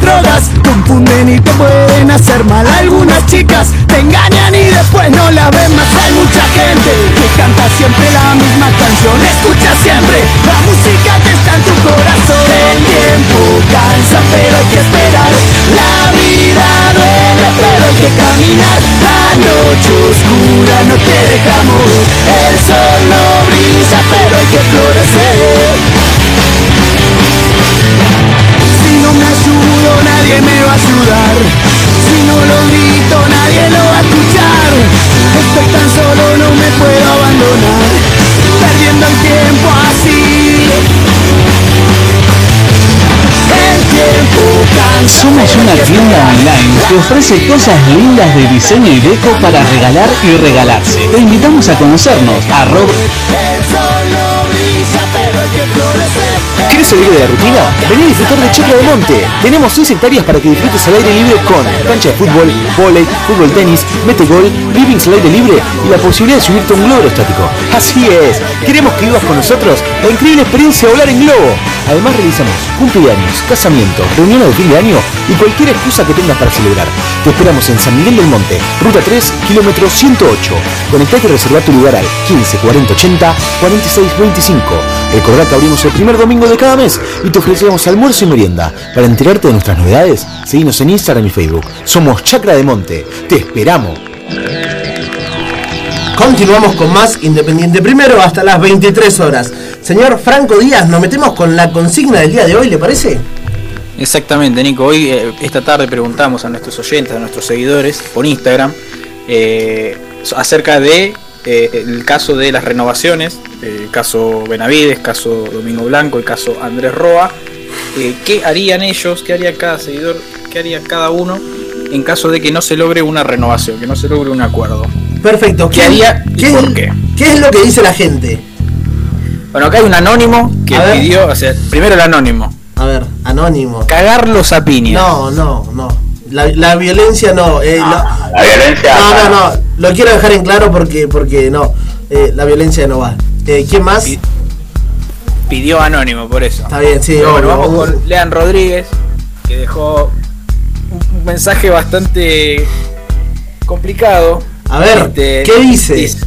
drogas. Confunden y te pueden hacer mal Algunas chicas. Te engañan y después no la ven más. Hay mucha gente que canta siempre la misma canción. Escucha siempre la música que está en tu corazón. El tiempo cansa pero hay que esperar. La vida duele pero hay que caminar. La noche oscura no te deja morir El sol no brilla pero hay que florecer nadie me va a ayudar Si no lo grito nadie lo va a escuchar Estoy tan solo no me puedo abandonar Perdiendo el tiempo así El tiempo Somos una tienda online que ofrece cosas lindas de diseño y deco para regalar y regalarse. Te invitamos a conocernos. Arroba ¿Quieres salir de la rutina? Vení a disfrutar de Chacra de Monte. Tenemos 6 hectáreas para que disfrutes al aire libre con cancha de fútbol, volei, fútbol tenis, metegol, livings al aire libre y la posibilidad de subirte a un globo estático. Así es, queremos que vivas con nosotros la increíble experiencia de volar en globo. Además realizamos cumpleaños, casamiento, reuniones de fin de año y cualquier excusa que tengas para celebrar. Te esperamos en San Miguel del Monte, ruta 3, kilómetro 108. Conectate y reserva tu lugar al 15 40 80 46 25. Recordá que abrimos el primer domingo de cada mes y te ofrecemos almuerzo y merienda. Para enterarte de nuestras novedades, seguinos en Instagram y Facebook. Somos Chacra de Monte. Te esperamos. Continuamos con más Independiente Primero hasta las 23 horas. Señor Franco Díaz, nos metemos con la consigna del día de hoy, ¿le parece? Exactamente, Nico. Hoy, eh, esta tarde, preguntamos a nuestros oyentes, a nuestros seguidores por Instagram eh, acerca de eh, el caso de las renovaciones, el caso Benavides, caso Domingo Blanco, el caso Andrés Roa. ¿Qué harían ellos? ¿Qué haría cada seguidor? ¿Qué haría cada uno en caso de que no se logre una renovación, que no se logre un acuerdo? Perfecto. ¿Qué haría y ¿qué, por qué? ¿Qué es lo que dice la gente? Bueno, acá hay un anónimo que A ver. pidió, o sea, primero el anónimo, A ver, anónimo. cagarlos a piñas. No, no, no. La, la violencia no. eh, Ah, la violencia. no, no, no. Lo quiero dejar en claro porque, porque no. eh, la violencia no va. Eh, ¿Quién más? Pi- Pidió anónimo, por eso. Está bien, sí. Pero bueno, vamos con Lean Rodríguez, que dejó un, un mensaje bastante complicado. A ver, Este, ¿qué dice? Dice,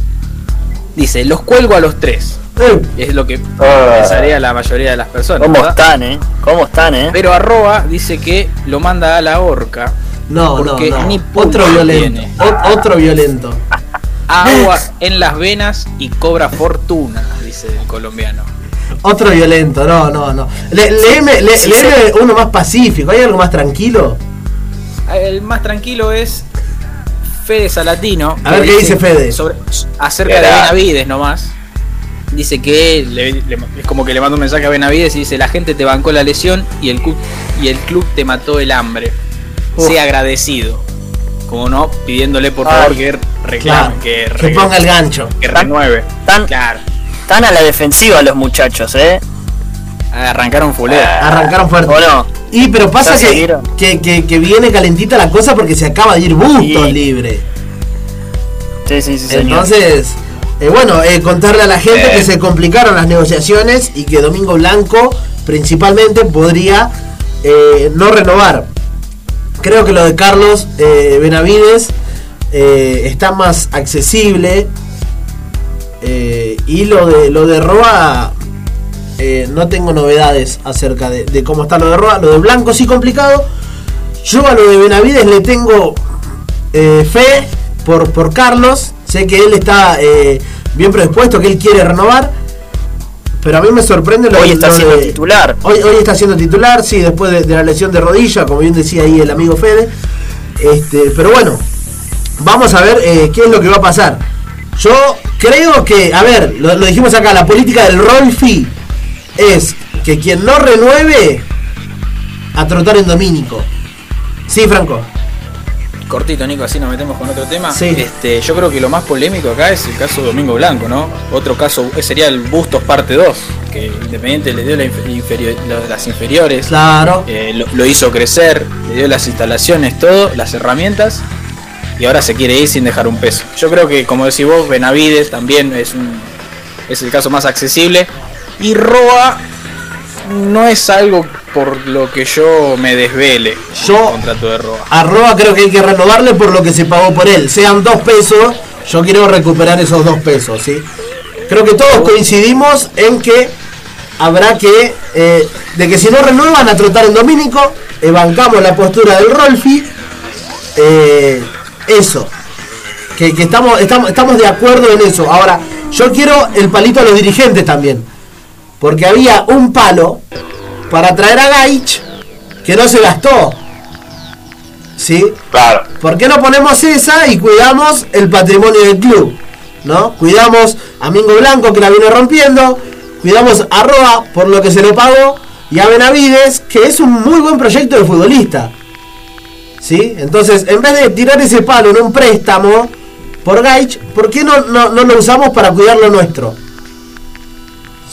dice, los cuelgo a los tres. Eh, Es lo que Ah. pensaría la mayoría de las personas. ¿Cómo ¿verdad? están, eh? ¿Cómo están, eh? Pero arroba dice que lo manda a la horca. No, no, Porque no. ni pulso Otro violento. tiene. O- otro violento. Agua (laughs) en las venas y cobra fortuna, dice el colombiano. Otro violento. No, no, no. Le, léeme, le- Sí, léeme uno más pacífico. ¿Hay algo más tranquilo? El más tranquilo es Fede Salatino. A ver qué dice Fede. sobre- acerca de Benavides nomás. Dice que le- le- es como que le manda un mensaje a Benavides y dice la gente te bancó la lesión y el club, y el club te mató el hambre. Uf. Sea agradecido. Como no, pidiéndole por favor Ay, que reclame, Claro. que, ponga el gancho. que renueve. Tan, Claro. tan a la defensiva los muchachos, eh. Arrancaron fulera. Arrancaron fuerte. ¿O no? Y pero pasa que, que, que, que viene calentita la cosa porque se acaba de ir Bustos Sí. libre. Sí, sí, sí, señor. Entonces, eh, bueno, eh, contarle a la gente Eh. que se complicaron las negociaciones y que Domingo Blanco principalmente podría eh, no renovar. Creo que lo de Carlos eh, Benavides eh, está más accesible. Eh, y lo de lo de Roa no tengo novedades acerca de, cómo está lo de Roa. Lo de Blanco sí complicado. Yo a lo de Benavides le tengo fe por, por Carlos. Sé que él está bien predispuesto, que él quiere renovar. Pero a mí me sorprende lo Hoy está siendo titular. Hoy, hoy está siendo titular, sí, después de, la lesión de rodilla, como bien decía ahí el amigo Fede. Este, pero bueno, vamos a ver eh, qué es lo que va a pasar. Yo creo que, a ver, lo, dijimos acá, la política del roll fee es que quien no renueve a trotar en Domínico. Sí, Franco cortito, Nico, así nos metemos con otro tema. Este, yo creo que lo más polémico acá es el caso Domingo Blanco, ¿no? Otro caso sería el Bustos parte 2, que Independiente le dio las inferiores. Claro. Eh, lo, hizo crecer, le dio las instalaciones, todo, las herramientas. Y ahora se quiere ir sin dejar un peso. Yo creo que, como decís vos, Benavides también es, un, es el caso más accesible. Y Roa no es algo por lo que yo me desvele yo contrato de Roa. A Roa creo que hay que renovarle por lo que se pagó por él. Sean dos pesos, yo quiero recuperar esos dos pesos, ¿sí? Creo que todos coincidimos en que habrá que, eh, de que si no renuevan a trotar en Domínico, eh, bancamos la postura del Rolfi, eh, eso, que, estamos, estamos, estamos de acuerdo en eso. Ahora, yo quiero el palito a los dirigentes también, porque había un palo para traer a Gaich que no se gastó. ¿Sí? Claro. ¿Por qué no ponemos esa y cuidamos el patrimonio del club? ¿No? Cuidamos a Mingo Blanco que la viene rompiendo, cuidamos a Roa por lo que se le pagó y a Benavides que es un muy buen proyecto de futbolista. ¿Sí? Entonces, en vez de tirar ese palo en un préstamo por Gaich, ¿por qué no, no, no lo usamos para cuidar lo nuestro?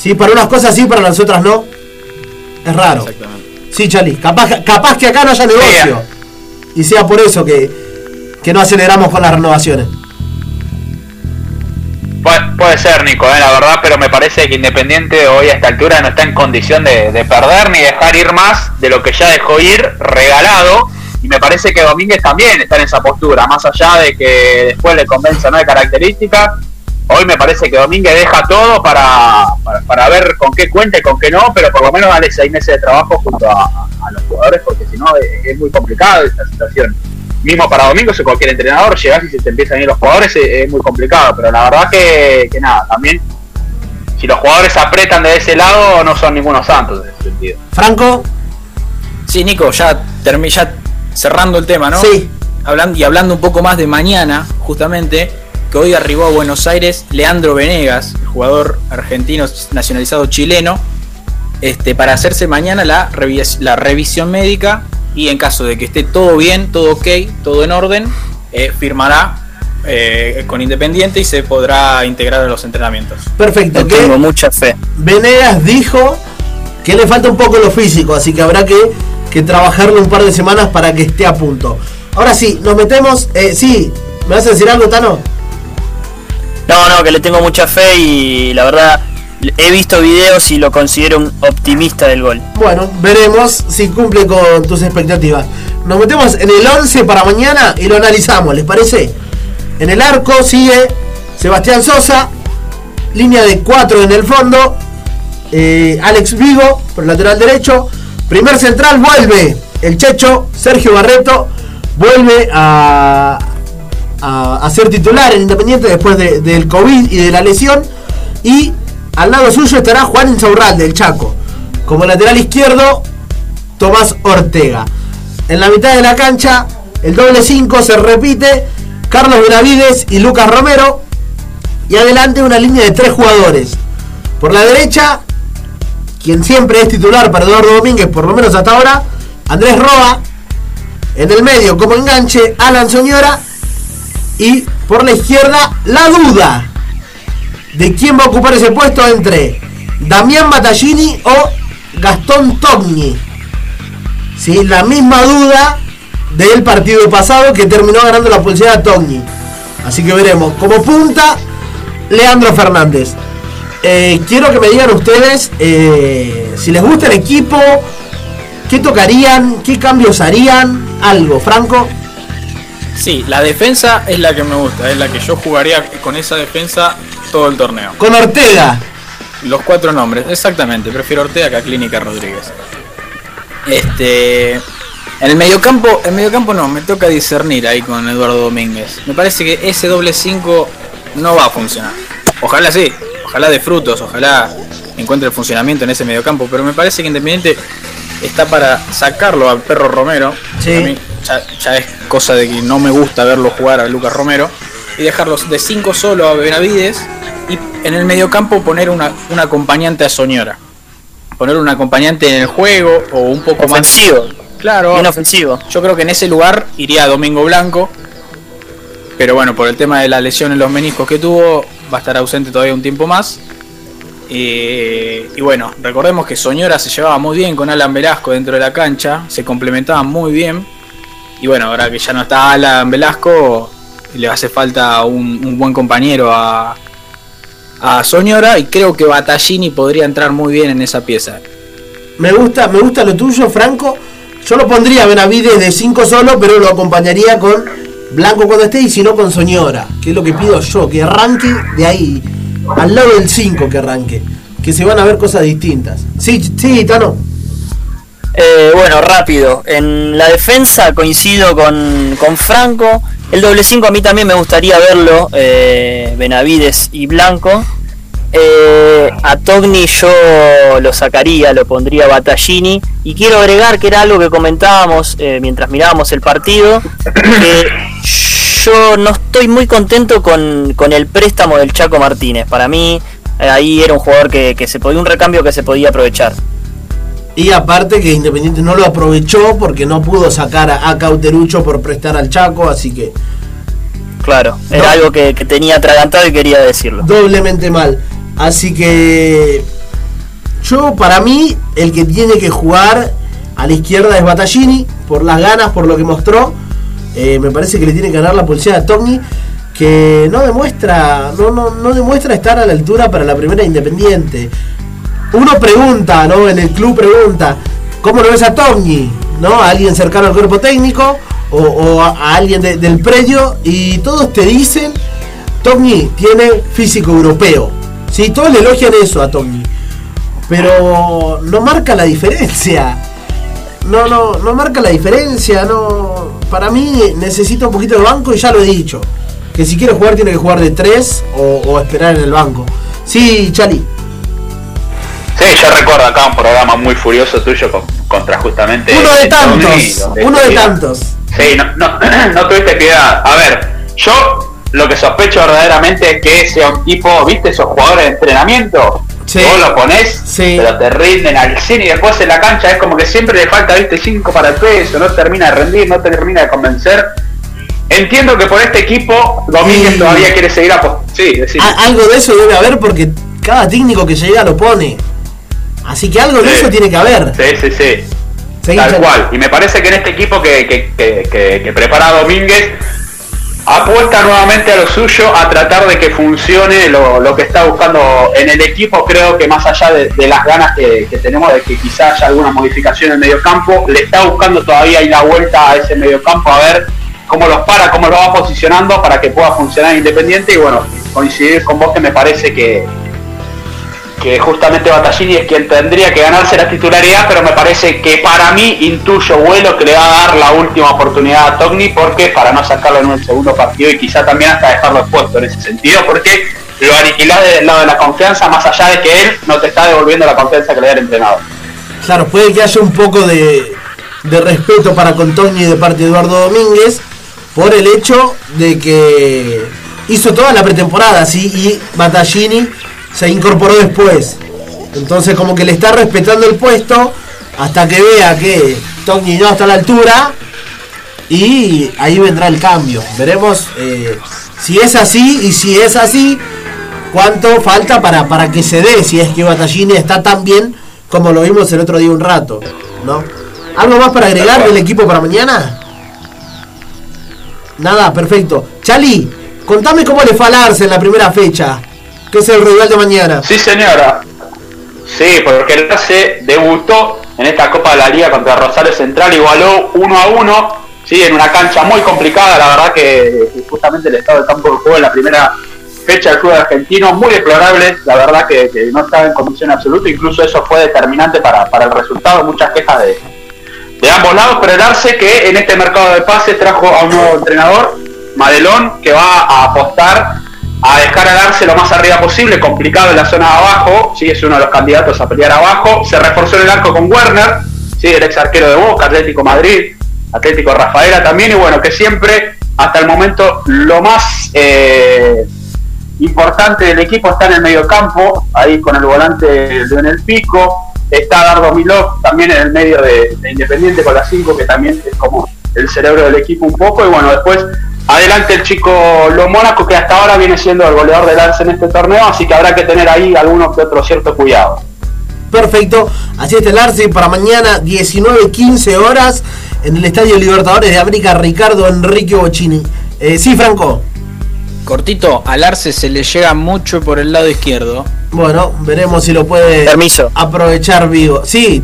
¿Sí? Para unas cosas sí, para las otras no. Es raro. Sí, Chali. Capaz, capaz que acá no haya negocio. Y sea por eso que, que no aceleramos con las renovaciones. puede ser, Nico, eh, la verdad, pero me parece que Independiente hoy a esta altura no está en condición de, perder ni dejar ir más de lo que ya dejó ir regalado. Y me parece que Domínguez también está en esa postura, más allá de que después le convenza no de características hoy me parece que Domínguez deja todo para, para, ver con qué cuenta y con qué no, pero por lo menos darle seis meses de trabajo junto a, los jugadores, porque si no es, muy complicado esta situación. Mismo para Domínguez o cualquier entrenador, llegas y se te empiezan a ir los jugadores es, muy complicado, pero la verdad que, nada, también si los jugadores apretan de ese lado no son ningunos santos en ese sentido. Franco. Sí, Nico, ya, ya cerrando el tema, ¿no? Sí. Hablando, y hablando un poco más de mañana, justamente, que hoy arribó a Buenos Aires Leandro Venegas, jugador argentino nacionalizado chileno, este, para hacerse mañana la, la revisión médica y en caso de que esté todo bien, todo ok, todo en orden, eh, firmará eh, con Independiente y se podrá integrar a los entrenamientos. Perfecto. Tengo mucha fe. Venegas dijo que le falta un poco lo físico, así que habrá que, que trabajarlo un par de semanas para que esté a punto. Ahora sí, nos metemos. Eh, sí, ¿me vas a decir algo, Tano? No, no, que le tengo mucha fe y la verdad he visto videos y lo considero un optimista del gol. Bueno, veremos si cumple con tus expectativas. Nos metemos en el 11 para mañana y lo analizamos, ¿les parece? En el arco sigue Sebastián Sosa, línea de 4 en el fondo, eh, Alex Vigo por el lateral derecho, primer central vuelve el Checho, Sergio Barreto, vuelve a, a, ser titular en Independiente después del COVID y de la lesión. Y al lado suyo estará Juan Insaurralde, del Chaco. Como lateral izquierdo, Tomás Ortega. En la mitad de la cancha, el doble 5 se repite. Carlos Benavides y Lucas Romero. Y adelante una línea de tres jugadores. Por la derecha, quien siempre es titular para Eduardo Domínguez, por lo menos hasta ahora, Andrés Roa. En el medio, como enganche, Alan Soñora. Y por la izquierda, la duda de quién va a ocupar ese puesto entre Damián Battaglini o Gastón Togni. ¿Sí? La misma duda del partido pasado que terminó ganando la pulsera Togni. Así que veremos. Como punta, Leandro Fernández. Eh, quiero que me digan ustedes eh, si les gusta el equipo, qué tocarían, qué cambios harían, algo. Franco. Sí, la defensa es la que me gusta, es la que yo jugaría con esa defensa todo el torneo. Con Ortega. Los cuatro nombres, exactamente. Prefiero Ortega que a Clínica Rodríguez. Este. En el mediocampo, el mediocampo no, me toca discernir ahí con Eduardo Domínguez. Me parece que ese doble 5 no va a funcionar. Ojalá sí, ojalá de frutos, ojalá encuentre el funcionamiento en ese mediocampo, pero me parece que Independiente está para sacarlo al perro Romero. Sí. A mí ya, es cosa de que no me gusta verlo jugar a Lucas Romero. Y dejarlos de 5 solo a Benavides. Y en el mediocampo poner una, un acompañante a Soñora. Poner un acompañante en el juego o un poco ofensivo. más. Claro. Bien ofensivo. Yo creo que en ese lugar iría Domingo Blanco. Pero bueno, por el tema de la lesión en los meniscos que tuvo, va a estar ausente todavía un tiempo más. Eh, y bueno, recordemos que Soñora se llevaba muy bien con Alan Velasco dentro de la cancha, se complementaban muy bien. Y bueno, ahora que ya no está Alan Velasco, le hace falta un, buen compañero a, a Soñora y creo que Battaglini podría entrar muy bien en esa pieza. Me gusta, me gusta lo tuyo, Franco. Yo lo pondría Benavides de 5 solo, pero lo acompañaría con Blanco cuando esté y si no con Soñora, que es lo que pido yo, que arranque de ahí al lado del 5 que arranque. Que se van a ver cosas distintas. Sí, sí, Tano. Eh, bueno, rápido. En la defensa coincido con, Franco. El doble 5 a mí también me gustaría verlo. Eh, Benavides y Blanco. Eh, a Togni yo lo sacaría, lo pondría Battaglini. Y quiero agregar que era algo que comentábamos mientras mirábamos el partido. Yo no estoy muy contento con, el préstamo del Chaco Martínez. Para mí, eh, ahí era un jugador que, se podía, un recambio que se podía aprovechar. Y aparte que Independiente no lo aprovechó porque no pudo sacar a, Cauterucho por prestar al Chaco, así que. Claro, era algo que, tenía atragantado y quería decirlo. Doblemente mal. Así que. Yo, para mí, el que tiene que jugar a la izquierda es Battaglini, por las ganas, por lo que mostró eh, me parece que le tiene que ganar la pulsera a Togni, que no demuestra, no, no, demuestra estar a la altura para la primera independiente. Uno pregunta, ¿no? En el club pregunta, ¿cómo lo ves a Togni? ¿No? A alguien cercano al cuerpo técnico o, a, alguien del predio y todos te dicen, Togni tiene físico europeo. Sí, todos le elogian eso a Togni. Pero no marca la diferencia. No, no, no marca la diferencia, no para mí necesita un poquito de banco y ya lo he dicho. Que si quiere jugar tiene que jugar de tres o, esperar en el banco. Sí, Chali. Sí, yo recuerdo acá un programa muy furioso tuyo contra justamente... Uno de tantos, uno de tantos. Sí, no, no, (clears throat) no tuviste piedad. A ver, yo lo que sospecho verdaderamente es que sea un tipo, ¿viste esos jugadores de entrenamiento? Vos lo ponés, pero te rinden al cine y después en la cancha es como que siempre le falta, viste, 5 para el peso, no termina de rendir, no termina de convencer. Entiendo que por este equipo Domínguez todavía quiere seguir a sí, Algo de eso debe haber porque cada técnico que llega lo pone. Así que algo de eso tiene que haber. Sí, sí, sí. Tal cual. Y me parece que en este equipo que, que, que, que prepara Domínguez apuesta nuevamente a lo suyo, a tratar de que funcione lo, que está buscando en el equipo. Creo que más allá de, las ganas que, tenemos de que quizás haya alguna modificación en el mediocampo, le está buscando todavía y la vuelta a ese mediocampo a ver cómo los para, cómo lo va posicionando para que pueda funcionar independiente. Y bueno, coincidir con vos que me parece que, que justamente Battaglini es quien tendría que ganarse la titularidad, pero me parece que para mí intuyo vuelo que le va a dar la última oportunidad a Togni porque para no sacarlo en un segundo partido y quizá también hasta dejarlo expuesto en ese sentido, porque lo aniquilás del lado de la confianza, más allá de que él no te está devolviendo la confianza que le da el entrenador. Claro, puede que haya un poco de, de respeto para con Togni de parte de Eduardo Domínguez por el hecho de que hizo toda la pretemporada, ¿sí? Y Battaglini se incorporó después. Entonces como que le está respetando el puesto hasta que vea que Tony no está a la altura y ahí vendrá el cambio. Veremos eh, si es así y si es así, cuánto falta para, para que se dé, si es que Battaglini está tan bien como lo vimos el otro día un rato. ¿no? ¿Algo más para agregar del equipo para mañana? Nada, perfecto. Chali, contame cómo le fue a Larse en la primera fecha que es el rival de mañana. Sí, señora. Sí, porque el debutó en esta Copa de la Liga contra Rosario Central, igualó 1 a 1, ¿sí? en una cancha muy complicada, la verdad que justamente el estado del campo de juego en la primera fecha del club argentino, muy deplorable, la verdad que, no estaba en condición absoluta, incluso eso fue determinante para, para el resultado, muchas quejas de, de ambos lados, pero el Arce que en este mercado de pases trajo a un nuevo entrenador, Madelón, que va a apostar a dejar al Arce lo más arriba posible, complicado en la zona de abajo, ¿sí? es uno de los candidatos a pelear abajo, se reforzó en el arco con Werner, ¿sí? el ex arquero de Boca, Atlético Madrid, Atlético Rafaela también, y bueno, que siempre, hasta el momento, lo más eh, importante del equipo está en el medio campo, ahí con el volante de en el pico, Está Dardo Milov también en el medio de, Independiente con las 5, que también es como el cerebro del equipo un poco. Y bueno, después adelante el chico Lo Mónaco, que hasta ahora viene siendo el goleador de Lance en este torneo, así que habrá que tener ahí algunos que otro cierto cuidado. Perfecto, así está el Arce para mañana 19-15 horas en el Estadio Libertadores de América Ricardo Enrique Bocini. Eh, sí, Franco. Cortito, al Arce se le llega mucho por el lado izquierdo. Bueno, veremos si lo puede Permiso. aprovechar vivo. Sí.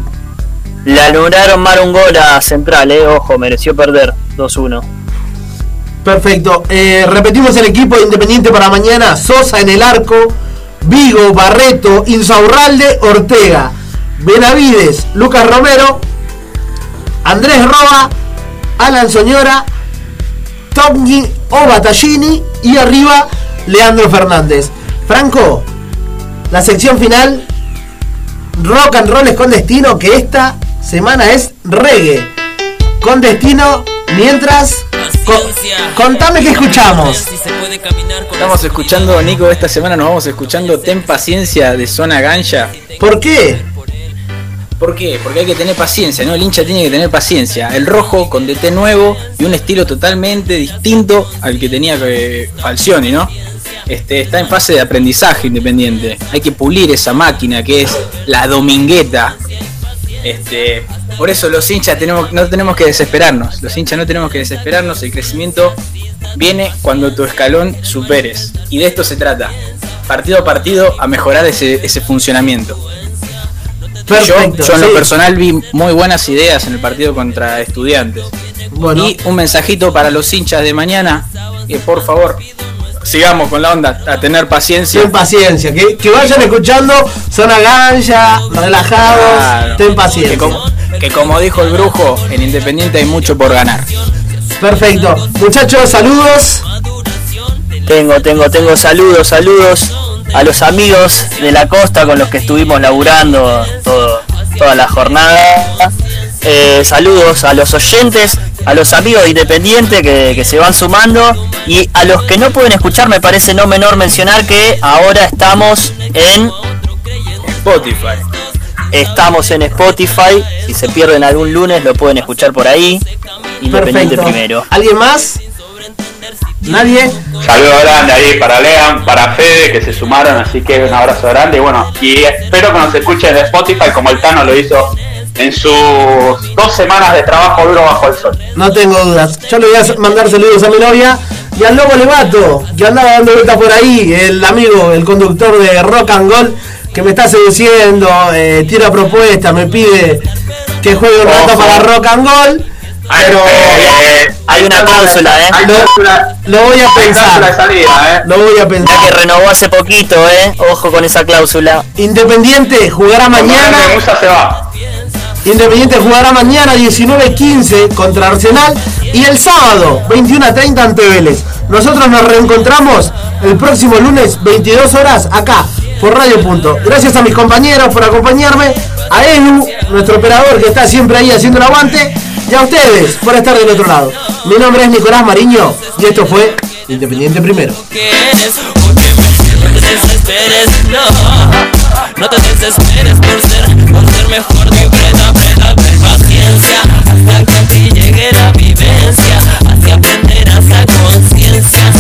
Le anularon mal un gol a Central, eh. Ojo, mereció perder 2-1. Perfecto. Eh, repetimos el equipo de Independiente para mañana. Sosa en el arco. Vigo, Barreto, Insaurralde, Ortega. Benavides, Lucas Romero. Andrés Roa, Alan Soñora, Tommy o Battaglini y arriba Leandro Fernández. Franco, la sección final, rock and roll con destino, que esta semana es reggae. Con destino, mientras... contame qué escuchamos. Estamos escuchando, Nico, esta semana nos vamos escuchando Ten Paciencia de Zona Ganja. ¿Por qué? ¿Por qué? Porque hay que tener paciencia, ¿no? El hincha tiene que tener paciencia. El rojo con DT nuevo y un estilo totalmente distinto al que tenía eh, Falcioni, ¿no? Este, está en fase de aprendizaje independiente. Hay que pulir esa máquina que es la domingueta. Este, por eso los hinchas tenemos, no tenemos que desesperarnos. Los hinchas no tenemos que desesperarnos. El crecimiento viene cuando tu escalón superes. Y de esto se trata. Partido a partido a mejorar ese, ese funcionamiento yo, en lo personal vi muy buenas ideas en el partido contra estudiantes. Y un mensajito para los hinchas de mañana, que por favor sigamos con la onda, a tener paciencia. Ten paciencia, que, vayan escuchando zona gancha, relajados, ten paciencia. Que como, dijo el brujo, en Independiente hay mucho por ganar. Perfecto. Muchachos, saludos. Tengo, tengo, tengo saludos, saludos a los amigos de la costa con los que estuvimos laburando toda la jornada. Eh, saludos a los oyentes, a los amigos de Independiente que, se van sumando y a los que no pueden escuchar me parece no menor mencionar que ahora estamos en Spotify. Estamos en Spotify, si se pierden algún lunes lo pueden escuchar por ahí. Independiente primero. ¿Alguien más? Nadie. Saludo grande ahí para Lean, para Fede, que se sumaron, así que un abrazo grande. Y bueno, y espero que nos escuchen en Spotify como el Tano lo hizo en sus dos semanas de trabajo duro bajo el sol. No tengo dudas. Yo le voy a mandar saludos a mi novia y al Lobo Levato, que andaba dando vueltas por ahí, el amigo, el conductor de Rock and Gold, que me está seduciendo, eh, tira propuestas, me pide que juegue un rato para Rock and Gold. Pero hay una cláusula, ¿eh? Lo, voy a pensar. ¿eh? Lo voy a pensar. que renovó hace poquito, ¿eh? Ojo con esa cláusula. Independiente jugará mañana. Independiente jugará mañana 19-15 contra Arsenal y el sábado 21-30 ante Vélez. Nosotros nos reencontramos el próximo lunes 22 horas acá por Radio Punto. Gracias a mis compañeros por acompañarme, a Edu, nuestro operador que está siempre ahí haciendo el aguante y a ustedes por estar del otro lado. Mi nombre es Nicolás Mariño y esto fue Independiente Primero. No te desesperes por ser, por ser mejor, Hasta que llegue la vivencia, así aprenderás la conciencia